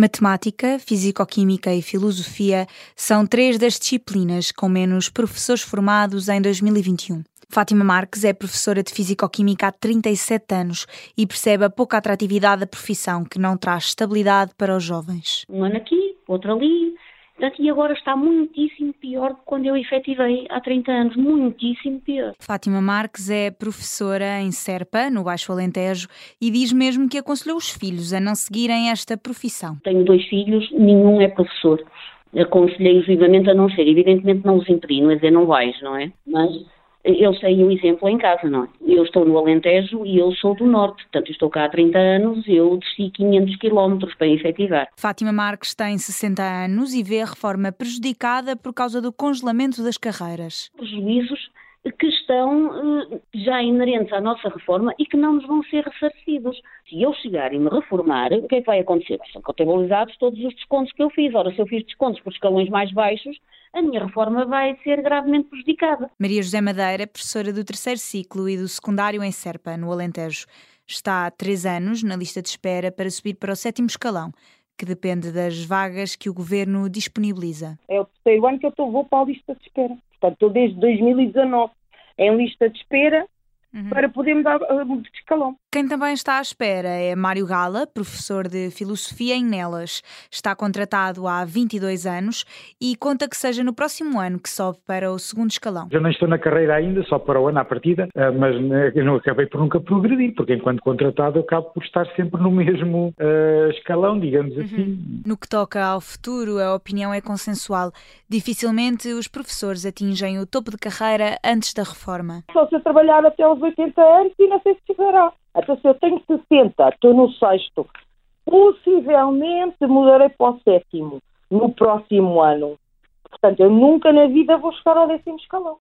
Matemática, Físico-Química e Filosofia são três das disciplinas com menos professores formados em 2021. Fátima Marques é professora de Físico-Química há 37 anos e percebe a pouca atratividade da profissão que não traz estabilidade para os jovens. Um ano aqui, outro ali, Portanto, e agora está muitíssimo pior do que quando eu efetivei há 30 anos, muitíssimo pior. Fátima Marques é professora em Serpa, no Baixo Alentejo, e diz mesmo que aconselhou os filhos a não seguirem esta profissão. Tenho dois filhos, nenhum é professor. Aconselhei-os vivamente a não ser. Evidentemente não os impedi, não é dizer não vais, não é? Mas eles têm um exemplo em casa, não é? Eu estou no Alentejo e eu sou do Norte, portanto estou cá há 30 anos, eu desci 500 quilómetros para efetivar. Fátima Marques tem 60 anos e vê a reforma prejudicada por causa do congelamento das carreiras. Prejuízos que estão eh, já inerentes à nossa reforma e que não nos vão ser ressarcidos. Se eu chegar e me reformar, o que é que vai acontecer? São contabilizados todos os descontos que eu fiz. Ora, se eu fiz descontos por escalões mais baixos, a minha reforma vai ser gravemente prejudicada. Maria José Madeira, professora do terceiro ciclo e do secundário em Serpa, no Alentejo, está há três anos na lista de espera para subir para o sétimo escalão que depende das vagas que o governo disponibiliza. É o terceiro ano que eu estou, vou para a lista de espera. Portanto, estou desde 2019 em lista de espera uhum. para podermos dar uh, de escalão. Quem também está à espera é Mário Gala, professor de Filosofia em Nelas. Está contratado há 22 anos e conta que seja no próximo ano que sobe para o segundo escalão. Eu não estou na carreira ainda, só para o ano à partida, uh, mas uh, eu não acabei por nunca progredir, porque enquanto contratado eu acabo por estar sempre no mesmo uh, escalão, digamos uhum. assim. No que toca ao futuro, a opinião é consensual. Dificilmente os professores atingem o topo de carreira antes da reforma. Só se eu trabalhar até aos 80 anos e não sei se chegará. Então, se eu tenho 60, estou no sexto, possivelmente mudarei para o sétimo no próximo ano. Portanto, eu nunca na vida vou chegar ao décimo escalão.